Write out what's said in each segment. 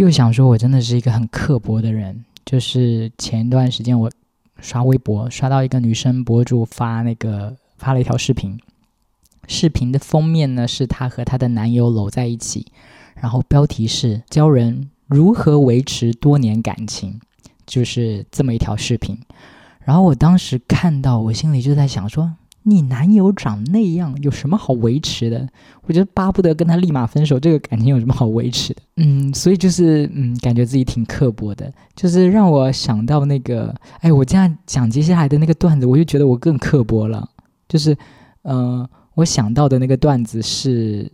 又想说，我真的是一个很刻薄的人。就是前一段时间我刷微博，刷到一个女生博主发那个发了一条视频，视频的封面呢是她和她的男友搂在一起，然后标题是教人如何维持多年感情，就是这么一条视频。然后我当时看到，我心里就在想说。你男友长那样，有什么好维持的？我觉得巴不得跟他立马分手，这个感情有什么好维持的？嗯，所以就是嗯，感觉自己挺刻薄的，就是让我想到那个，哎，我这样讲接下来的那个段子，我就觉得我更刻薄了。就是，呃，我想到的那个段子是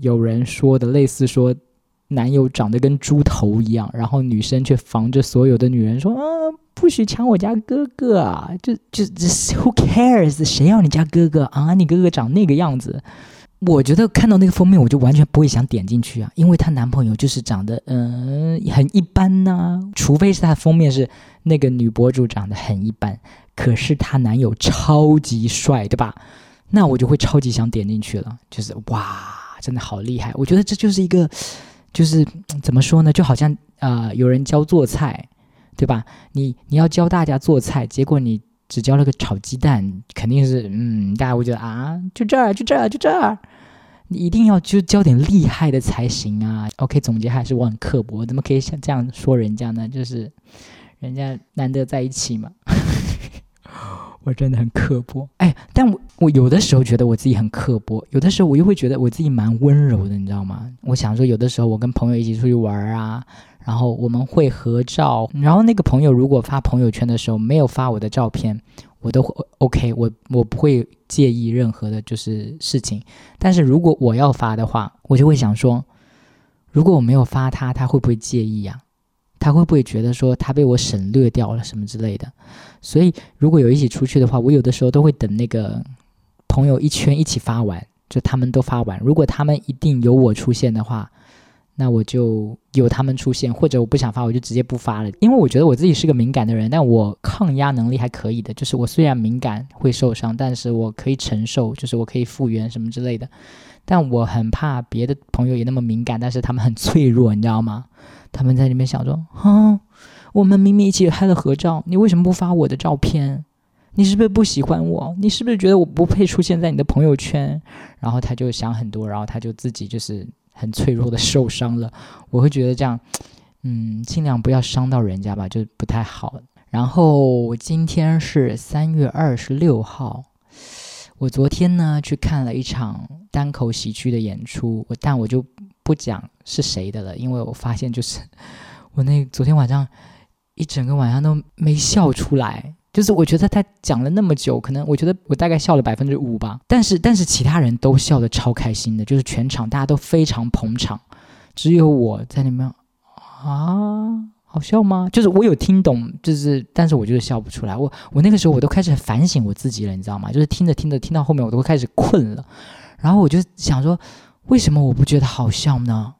有人说的，类似说男友长得跟猪头一样，然后女生却防着所有的女人说啊。不许抢我家哥哥啊！就就这，Who cares？谁要你家哥哥啊？你哥哥长那个样子，我觉得看到那个封面，我就完全不会想点进去啊，因为她男朋友就是长得嗯很一般呐。除非是她封面是那个女博主长得很一般，可是她男友超级帅，对吧？那我就会超级想点进去了。就是哇，真的好厉害！我觉得这就是一个，就是怎么说呢？就好像啊，有人教做菜。对吧？你你要教大家做菜，结果你只教了个炒鸡蛋，肯定是嗯，大家会觉得啊，就这儿，就这儿，就这儿。你一定要就教点厉害的才行啊。OK，总结还是我很刻薄，怎么可以像这样说人家呢？就是人家难得在一起嘛。我真的很刻薄，哎，但我我有的时候觉得我自己很刻薄，有的时候我又会觉得我自己蛮温柔的，你知道吗？我想说，有的时候我跟朋友一起出去玩啊。然后我们会合照，然后那个朋友如果发朋友圈的时候没有发我的照片，我都会 OK，我我不会介意任何的就是事情。但是如果我要发的话，我就会想说，如果我没有发他，他会不会介意呀？他会不会觉得说他被我省略掉了什么之类的？所以如果有一起出去的话，我有的时候都会等那个朋友一圈一起发完，就他们都发完，如果他们一定有我出现的话。那我就有他们出现，或者我不想发，我就直接不发了。因为我觉得我自己是个敏感的人，但我抗压能力还可以的。就是我虽然敏感会受伤，但是我可以承受，就是我可以复原什么之类的。但我很怕别的朋友也那么敏感，但是他们很脆弱，你知道吗？他们在里面想说：“哼，我们明明一起拍了合照，你为什么不发我的照片？你是不是不喜欢我？你是不是觉得我不配出现在你的朋友圈？”然后他就想很多，然后他就自己就是。很脆弱的受伤了，我会觉得这样，嗯，尽量不要伤到人家吧，就不太好。然后今天是三月二十六号，我昨天呢去看了一场单口喜剧的演出，我但我就不讲是谁的了，因为我发现就是 我那昨天晚上一整个晚上都没笑出来。就是我觉得他讲了那么久，可能我觉得我大概笑了百分之五吧，但是但是其他人都笑得超开心的，就是全场大家都非常捧场，只有我在里面啊，好笑吗？就是我有听懂，就是但是我就是笑不出来。我我那个时候我都开始反省我自己了，你知道吗？就是听着听着听到后面我都开始困了，然后我就想说，为什么我不觉得好笑呢？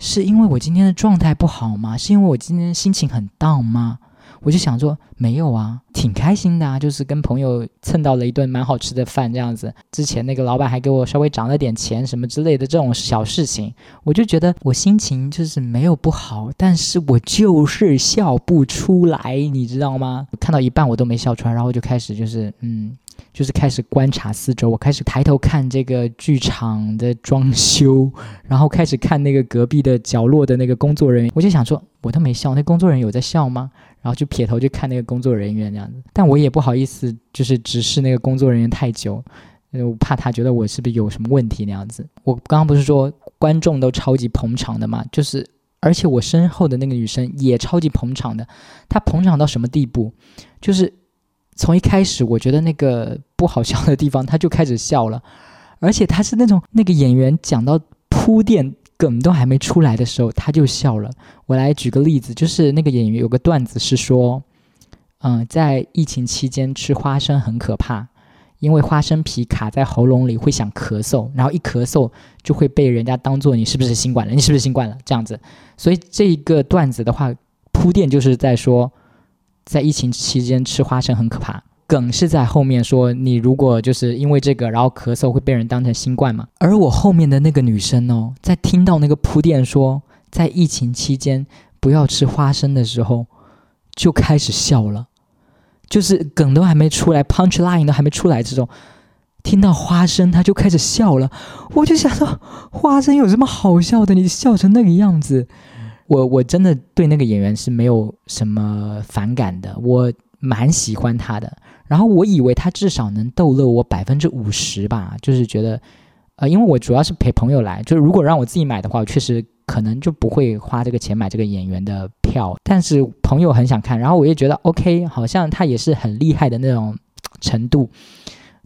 是因为我今天的状态不好吗？是因为我今天心情很 down 吗？我就想说，没有啊，挺开心的啊，就是跟朋友蹭到了一顿蛮好吃的饭这样子。之前那个老板还给我稍微涨了点钱什么之类的这种小事情，我就觉得我心情就是没有不好，但是我就是笑不出来，你知道吗？看到一半我都没笑出来，然后就开始就是嗯。就是开始观察四周，我开始抬头看这个剧场的装修，然后开始看那个隔壁的角落的那个工作人员，我就想说，我都没笑，那工作人员有在笑吗？然后就撇头去看那个工作人员这样子，但我也不好意思，就是直视那个工作人员太久，我怕他觉得我是不是有什么问题那样子。我刚刚不是说观众都超级捧场的嘛，就是而且我身后的那个女生也超级捧场的，她捧场到什么地步？就是。从一开始，我觉得那个不好笑的地方，她就开始笑了，而且她是那种那个演员讲到铺垫梗都还没出来的时候，他就笑了。我来举个例子，就是那个演员有个段子是说，嗯，在疫情期间吃花生很可怕，因为花生皮卡在喉咙里会想咳嗽，然后一咳嗽就会被人家当做你是不是新冠了，你是不是新冠了这样子。所以这一个段子的话，铺垫就是在说。在疫情期间吃花生很可怕，梗是在后面说你如果就是因为这个然后咳嗽会被人当成新冠嘛。而我后面的那个女生哦，在听到那个铺垫说在疫情期间不要吃花生的时候就开始笑了，就是梗都还没出来，punch line 都还没出来，这种听到花生他就开始笑了。我就想说，花生有什么好笑的？你笑成那个样子，我我真的对那个演员是没有什么反感的，我蛮喜欢他的。然后我以为他至少能逗乐我百分之五十吧，就是觉得。呃，因为我主要是陪朋友来，就是如果让我自己买的话，我确实可能就不会花这个钱买这个演员的票。但是朋友很想看，然后我也觉得 OK，好像他也是很厉害的那种程度，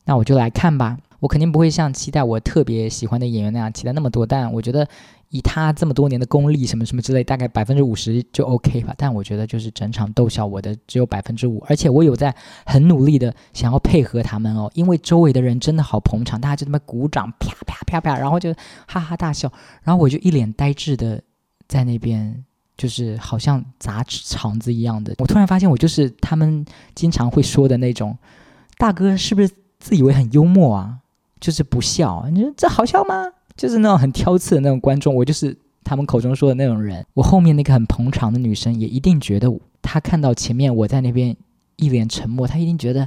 那我就来看吧。我肯定不会像期待我特别喜欢的演员那样期待那么多，但我觉得。以他这么多年的功力，什么什么之类，大概百分之五十就 OK 吧。但我觉得就是整场逗笑我的只有百分之五，而且我有在很努力的想要配合他们哦，因为周围的人真的好捧场，大家就那么鼓掌，啪啪啪啪，然后就哈哈大笑，然后我就一脸呆滞的在那边，就是好像砸场子一样的。我突然发现，我就是他们经常会说的那种大哥，是不是自以为很幽默啊？就是不笑，你说这好笑吗？就是那种很挑刺的那种观众，我就是他们口中说的那种人。我后面那个很捧场的女生也一定觉得，她看到前面我在那边一脸沉默，她一定觉得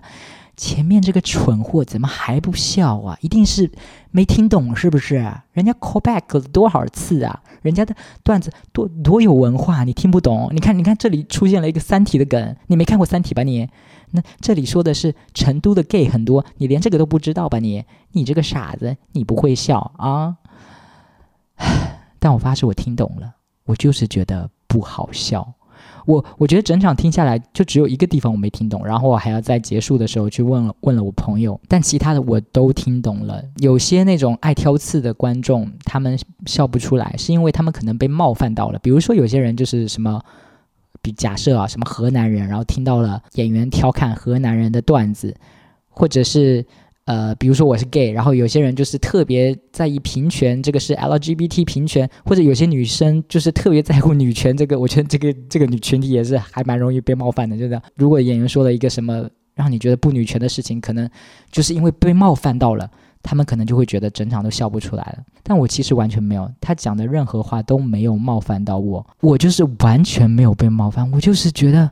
前面这个蠢货怎么还不笑啊？一定是没听懂是不是？人家 call back 了多少次啊？人家的段子多多有文化，你听不懂？你看，你看这里出现了一个《三体》的梗，你没看过《三体》吧你？那这里说的是成都的 gay 很多，你连这个都不知道吧？你，你这个傻子，你不会笑啊？但我发誓我听懂了，我就是觉得不好笑。我我觉得整场听下来，就只有一个地方我没听懂，然后我还要在结束的时候去问了问了我朋友，但其他的我都听懂了。有些那种爱挑刺的观众，他们笑不出来，是因为他们可能被冒犯到了。比如说有些人就是什么。比假设啊，什么河南人，然后听到了演员调侃河南人的段子，或者是呃，比如说我是 gay，然后有些人就是特别在意平权，这个是 LGBT 平权，或者有些女生就是特别在乎女权，这个我觉得这个这个女群体也是还蛮容易被冒犯的，就是如果演员说了一个什么让你觉得不女权的事情，可能就是因为被冒犯到了。他们可能就会觉得整场都笑不出来了，但我其实完全没有，他讲的任何话都没有冒犯到我，我就是完全没有被冒犯，我就是觉得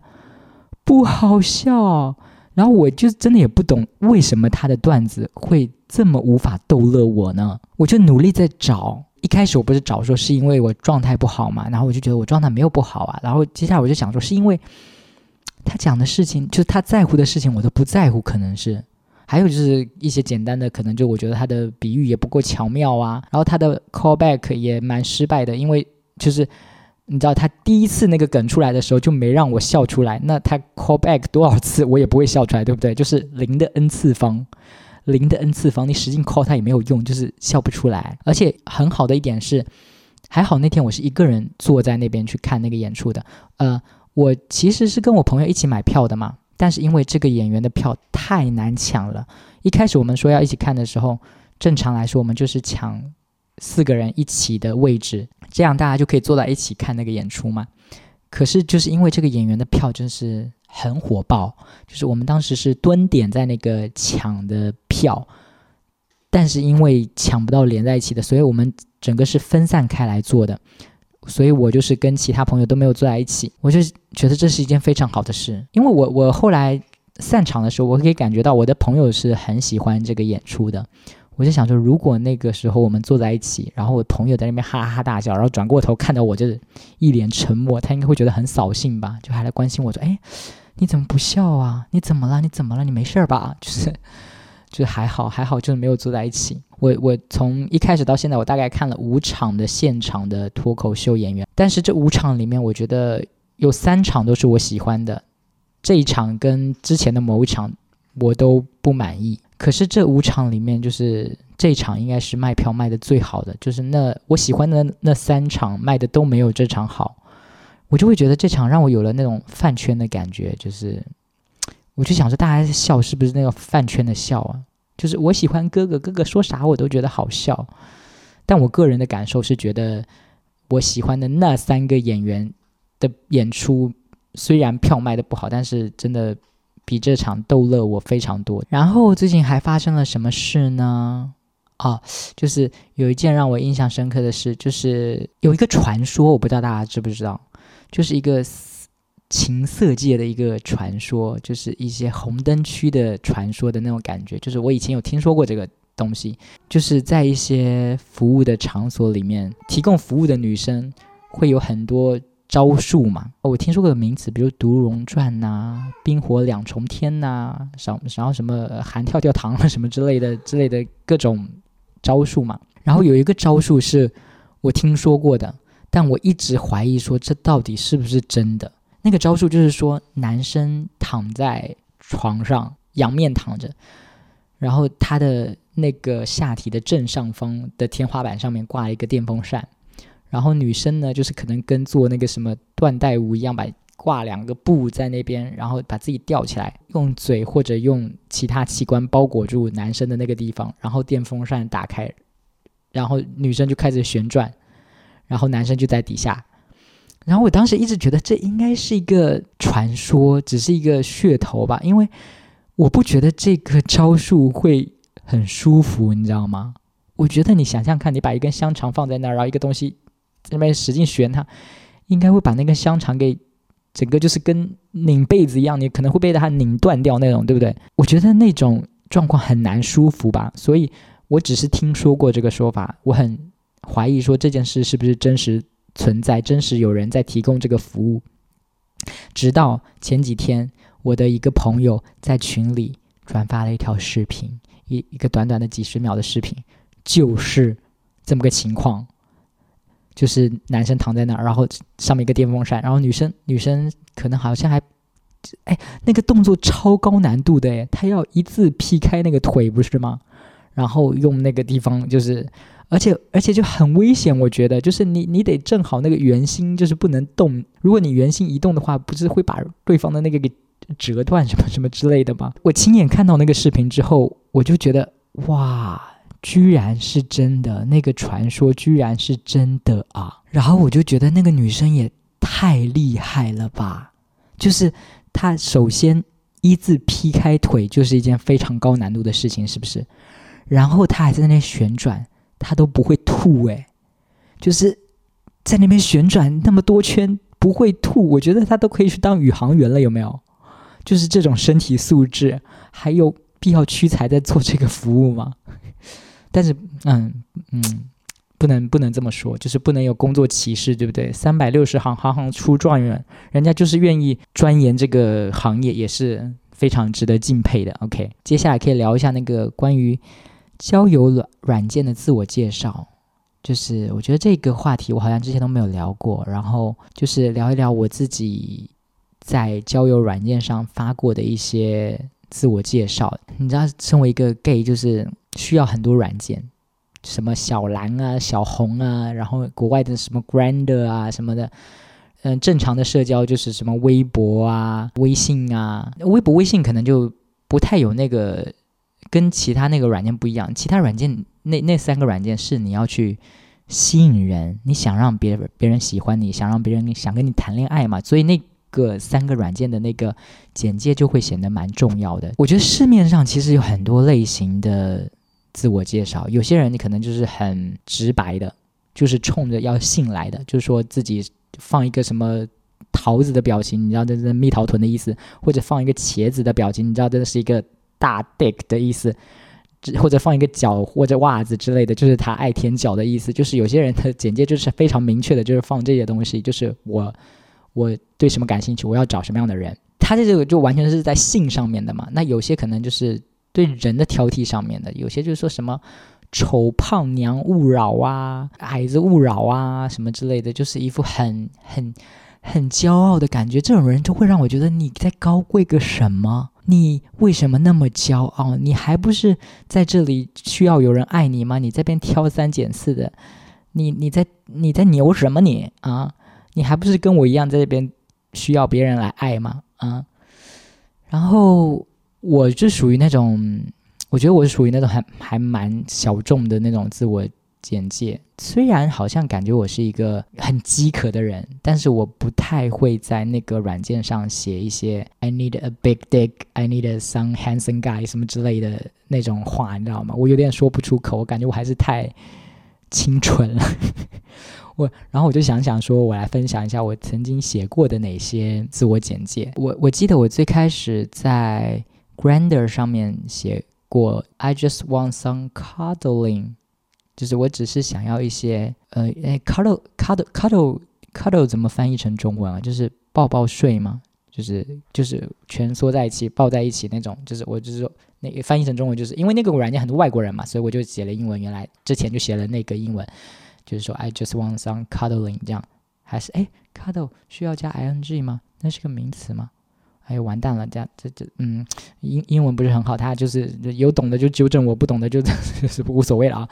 不好笑，然后我就真的也不懂为什么他的段子会这么无法逗乐我呢？我就努力在找，一开始我不是找说是因为我状态不好嘛，然后我就觉得我状态没有不好啊，然后接下来我就想说是因为他讲的事情，就他在乎的事情我都不在乎，可能是。还有就是一些简单的，可能就我觉得他的比喻也不够巧妙啊，然后他的 callback 也蛮失败的，因为就是你知道他第一次那个梗出来的时候就没让我笑出来，那他 callback 多少次我也不会笑出来，对不对？就是零的 n 次方，零的 n 次方，你使劲 call 他也没有用，就是笑不出来。而且很好的一点是，还好那天我是一个人坐在那边去看那个演出的，呃，我其实是跟我朋友一起买票的嘛。但是因为这个演员的票太难抢了，一开始我们说要一起看的时候，正常来说我们就是抢四个人一起的位置，这样大家就可以坐在一起看那个演出嘛。可是就是因为这个演员的票真是很火爆，就是我们当时是蹲点在那个抢的票，但是因为抢不到连在一起的，所以我们整个是分散开来坐的。所以我就是跟其他朋友都没有坐在一起，我就觉得这是一件非常好的事，因为我我后来散场的时候，我可以感觉到我的朋友是很喜欢这个演出的，我就想说，如果那个时候我们坐在一起，然后我朋友在那边哈哈大笑，然后转过头看到我就是一脸沉默，他应该会觉得很扫兴吧，就还来关心我说，哎，你怎么不笑啊？你怎么了？你怎么了？你没事吧？就是。就还好，还好，就是没有坐在一起。我我从一开始到现在，我大概看了五场的现场的脱口秀演员，但是这五场里面，我觉得有三场都是我喜欢的，这一场跟之前的某一场我都不满意。可是这五场里面，就是这一场应该是卖票卖的最好的，就是那我喜欢的那三场卖的都没有这场好，我就会觉得这场让我有了那种饭圈的感觉，就是。我就想着大家笑是不是那个饭圈的笑啊？就是我喜欢哥哥，哥哥说啥我都觉得好笑。但我个人的感受是觉得，我喜欢的那三个演员的演出虽然票卖的不好，但是真的比这场逗乐我非常多。然后最近还发生了什么事呢？啊，就是有一件让我印象深刻的事，就是有一个传说，我不知道大家知不知道，就是一个情色界的一个传说，就是一些红灯区的传说的那种感觉。就是我以前有听说过这个东西，就是在一些服务的场所里面，提供服务的女生会有很多。招数嘛，我听说过的名词，比如毒龙传呐、冰火两重天呐，然然后什么含跳跳糖啊什么之类的之类的各种招数嘛。然后有一个招数是我听说过的，但我一直怀疑说这到底是不是真的。那个招数就是说，男生躺在床上仰面躺着，然后他的那个下体的正上方的天花板上面挂一个电风扇。然后女生呢，就是可能跟做那个什么断带舞一样，把挂两个布在那边，然后把自己吊起来，用嘴或者用其他器官包裹住男生的那个地方，然后电风扇打开，然后女生就开始旋转，然后男生就在底下。然后我当时一直觉得这应该是一个传说，只是一个噱头吧，因为我不觉得这个招数会很舒服，你知道吗？我觉得你想象看，你把一根香肠放在那儿，然后一个东西。在那边使劲旋它，应该会把那根香肠给整个就是跟拧被子一样，你可能会被它拧断掉那种，对不对？我觉得那种状况很难舒服吧，所以我只是听说过这个说法，我很怀疑说这件事是不是真实存在，真实有人在提供这个服务。直到前几天，我的一个朋友在群里转发了一条视频，一一个短短的几十秒的视频，就是这么个情况。就是男生躺在那儿，然后上面一个电风扇，然后女生女生可能好像还，哎，那个动作超高难度的哎，她要一字劈开那个腿不是吗？然后用那个地方就是，而且而且就很危险，我觉得就是你你得正好那个圆心就是不能动，如果你圆心移动的话，不是会把对方的那个给折断什么什么之类的吗？我亲眼看到那个视频之后，我就觉得哇。居然是真的，那个传说居然是真的啊！然后我就觉得那个女生也太厉害了吧！就是她首先一字劈开腿就是一件非常高难度的事情，是不是？然后她还在那旋转，他都不会吐诶，就是在那边旋转那么多圈不会吐，我觉得他都可以去当宇航员了，有没有？就是这种身体素质，还有必要屈才在做这个服务吗？但是，嗯嗯，不能不能这么说，就是不能有工作歧视，对不对？三百六十行，行行出状元，人家就是愿意钻研这个行业，也是非常值得敬佩的。OK，接下来可以聊一下那个关于交友软软件的自我介绍，就是我觉得这个话题我好像之前都没有聊过，然后就是聊一聊我自己在交友软件上发过的一些自我介绍。你知道，身为一个 gay，就是。需要很多软件，什么小蓝啊、小红啊，然后国外的什么 Grander 啊什么的，嗯，正常的社交就是什么微博啊、微信啊，微博、微信可能就不太有那个，跟其他那个软件不一样。其他软件那那三个软件是你要去吸引人，你想让别人别人喜欢你，想让别人想跟你谈恋爱嘛，所以那个三个软件的那个简介就会显得蛮重要的。我觉得市面上其实有很多类型的。自我介绍，有些人你可能就是很直白的，就是冲着要信来的，就是说自己放一个什么桃子的表情，你知道这是蜜桃臀的意思，或者放一个茄子的表情，你知道这是一个大 dick 的意思，或者放一个脚或者袜子之类的，就是他爱舔脚的意思。就是有些人的 简介就是非常明确的，就是放这些东西，就是我我对什么感兴趣，我要找什么样的人，他这个就完全是在性上面的嘛。那有些可能就是。对人的挑剔上面的，有些就是说什么丑胖娘勿扰啊，矮子勿扰啊，什么之类的，就是一副很很很骄傲的感觉。这种人就会让我觉得你在高贵个什么？你为什么那么骄傲？你还不是在这里需要有人爱你吗？你这边挑三拣四的，你你在你在牛什么你啊？你还不是跟我一样在这边需要别人来爱吗？啊，然后。我就属于那种，我觉得我是属于那种还还蛮小众的那种自我简介。虽然好像感觉我是一个很饥渴的人，但是我不太会在那个软件上写一些 “I need a big dick”、“I need some handsome guy” 什么之类的那种话，你知道吗？我有点说不出口，我感觉我还是太清纯了。我，然后我就想想说，我来分享一下我曾经写过的哪些自我简介。我我记得我最开始在 Grander 上面写过，I just want some cuddling，就是我只是想要一些，呃，哎，cuddle cuddle cuddle cuddle 怎么翻译成中文啊？就是抱抱睡吗？就是就是蜷缩在一起抱在一起那种。就是我就是说，那翻译成中文就是因为那个软件很多外国人嘛，所以我就写了英文。原来之前就写了那个英文。就是说，I just want some cuddling，这样还是哎，cuddle 需要加 ing 吗？那是个名词吗？哎，完蛋了，这这这，嗯，英英文不是很好，他就是有懂的就纠正我，不懂的就 就是无所谓了啊。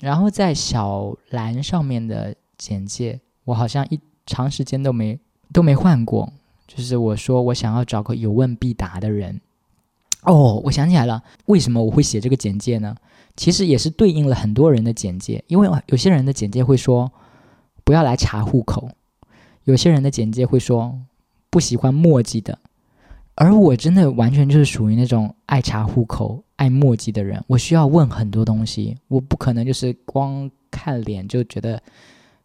然后在小蓝上面的简介，我好像一长时间都没都没换过，就是我说我想要找个有问必答的人。哦，我想起来了，为什么我会写这个简介呢？其实也是对应了很多人的简介，因为有些人的简介会说不要来查户口，有些人的简介会说不喜欢墨迹的，而我真的完全就是属于那种爱查户口、爱墨迹的人。我需要问很多东西，我不可能就是光看脸就觉得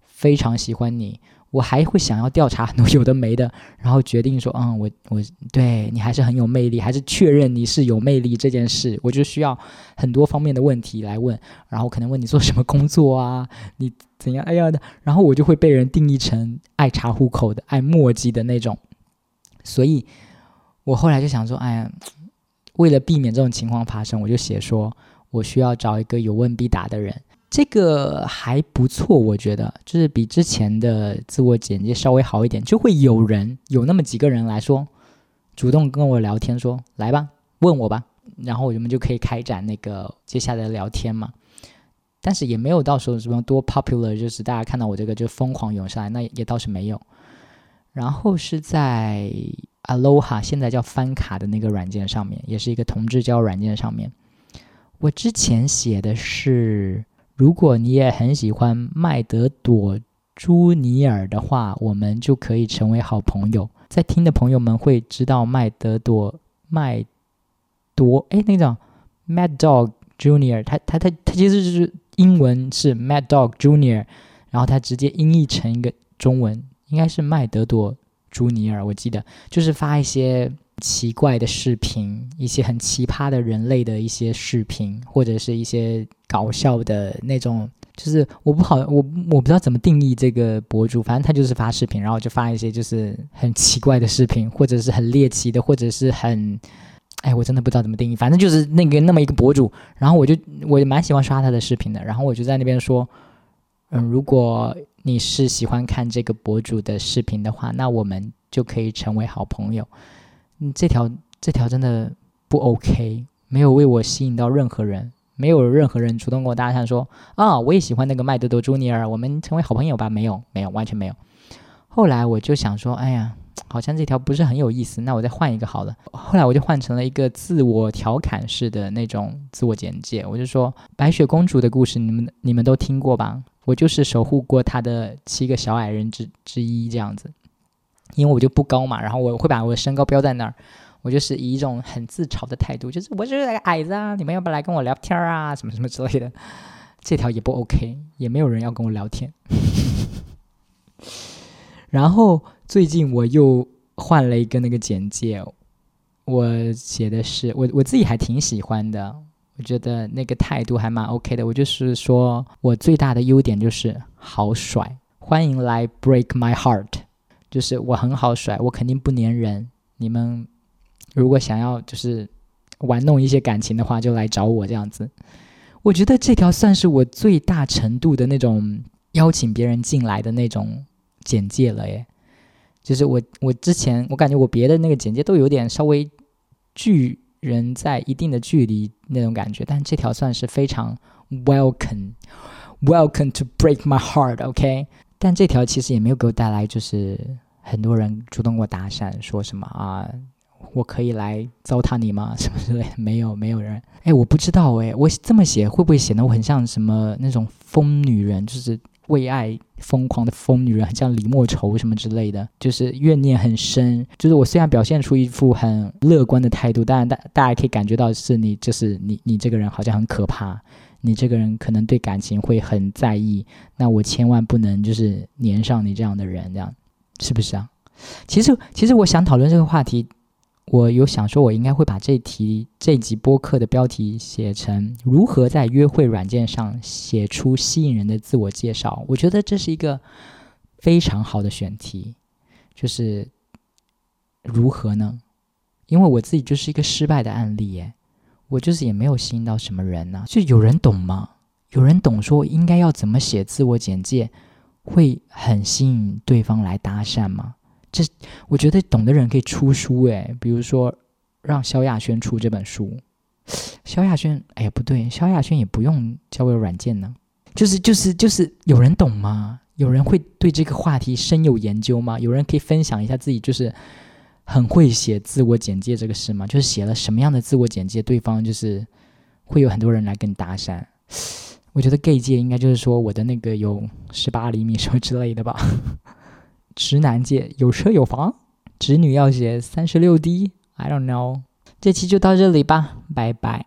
非常喜欢你。我还会想要调查很多有的没的，然后决定说，嗯，我我对你还是很有魅力，还是确认你是有魅力这件事，我就需要很多方面的问题来问，然后可能问你做什么工作啊，你怎样，哎呀的，然后我就会被人定义成爱查户口的、爱墨迹的那种，所以我后来就想说，哎呀，为了避免这种情况发生，我就写说我需要找一个有问必答的人。这个还不错，我觉得就是比之前的自我简介稍微好一点，就会有人有那么几个人来说，主动跟我聊天说来吧，问我吧，然后我们就可以开展那个接下来的聊天嘛。但是也没有到时候什么多 popular，就是大家看到我这个就疯狂涌上来，那也倒是没有。然后是在 Aloha 现在叫翻卡的那个软件上面，也是一个同志交友软件上面，我之前写的是。如果你也很喜欢麦德朵·朱尼尔的话，我们就可以成为好朋友。在听的朋友们会知道麦德朵麦朵，哎，那个 Mad Dog Junior，他他他他其实就是英文是 Mad Dog Junior，然后他直接音译成一个中文，应该是麦德朵·朱尼尔。我记得就是发一些。奇怪的视频，一些很奇葩的人类的一些视频，或者是一些搞笑的那种，就是我不好，我我不知道怎么定义这个博主，反正他就是发视频，然后就发一些就是很奇怪的视频，或者是很猎奇的，或者是很，哎，我真的不知道怎么定义，反正就是那个那么一个博主，然后我就我蛮喜欢刷他的视频的，然后我就在那边说，嗯，如果你是喜欢看这个博主的视频的话，那我们就可以成为好朋友。嗯，这条这条真的不 OK，没有为我吸引到任何人，没有任何人主动跟我搭讪说啊，我也喜欢那个麦德多朱尼尔，我们成为好朋友吧？没有，没有，完全没有。后来我就想说，哎呀，好像这条不是很有意思，那我再换一个好了。后来我就换成了一个自我调侃式的那种自我简介，我就说白雪公主的故事，你们你们都听过吧？我就是守护过他的七个小矮人之之一，这样子。因为我就不高嘛，然后我会把我的身高标在那儿，我就是以一种很自嘲的态度，就是我就是个矮子啊，你们要不要来跟我聊天啊，什么什么之类的，这条也不 OK，也没有人要跟我聊天。然后最近我又换了一个那个简介，我写的是我我自己还挺喜欢的，我觉得那个态度还蛮 OK 的，我就是说我最大的优点就是好甩，欢迎来 break my heart。就是我很好甩，我肯定不粘人。你们如果想要就是玩弄一些感情的话，就来找我这样子。我觉得这条算是我最大程度的那种邀请别人进来的那种简介了耶。就是我我之前我感觉我别的那个简介都有点稍微距人在一定的距离那种感觉，但这条算是非常 welcome welcome to break my heart，OK。但这条其实也没有给我带来就是。很多人主动给我搭讪，说什么啊？我可以来糟蹋你吗？什么之类的？没有，没有人。哎，我不知道哎，我这么写会不会显得我很像什么那种疯女人？就是为爱疯狂的疯女人，像李莫愁什么之类的，就是怨念很深。就是我虽然表现出一副很乐观的态度，但大大家可以感觉到是你，就是你，你这个人好像很可怕。你这个人可能对感情会很在意，那我千万不能就是粘上你这样的人，这样是不是啊？其实，其实我想讨论这个话题，我有想说，我应该会把这题这集播客的标题写成“如何在约会软件上写出吸引人的自我介绍”。我觉得这是一个非常好的选题，就是如何呢？因为我自己就是一个失败的案例，耶。我就是也没有吸引到什么人呐，就有人懂吗？有人懂说应该要怎么写自我简介，会很吸引对方来搭讪吗？这我觉得懂的人可以出书诶，比如说让萧亚轩出这本书。萧亚轩，哎呀不对，萧亚轩也不用交友软件呢。就是就是就是有人懂吗？有人会对这个话题深有研究吗？有人可以分享一下自己就是。很会写自我简介这个事吗？就是写了什么样的自我简介，对方就是会有很多人来跟你搭讪。我觉得 gay 界应该就是说我的那个有十八厘米什么之类的吧。直男界有车有房，直女要写三十六 D。I don't know。这期就到这里吧，拜拜。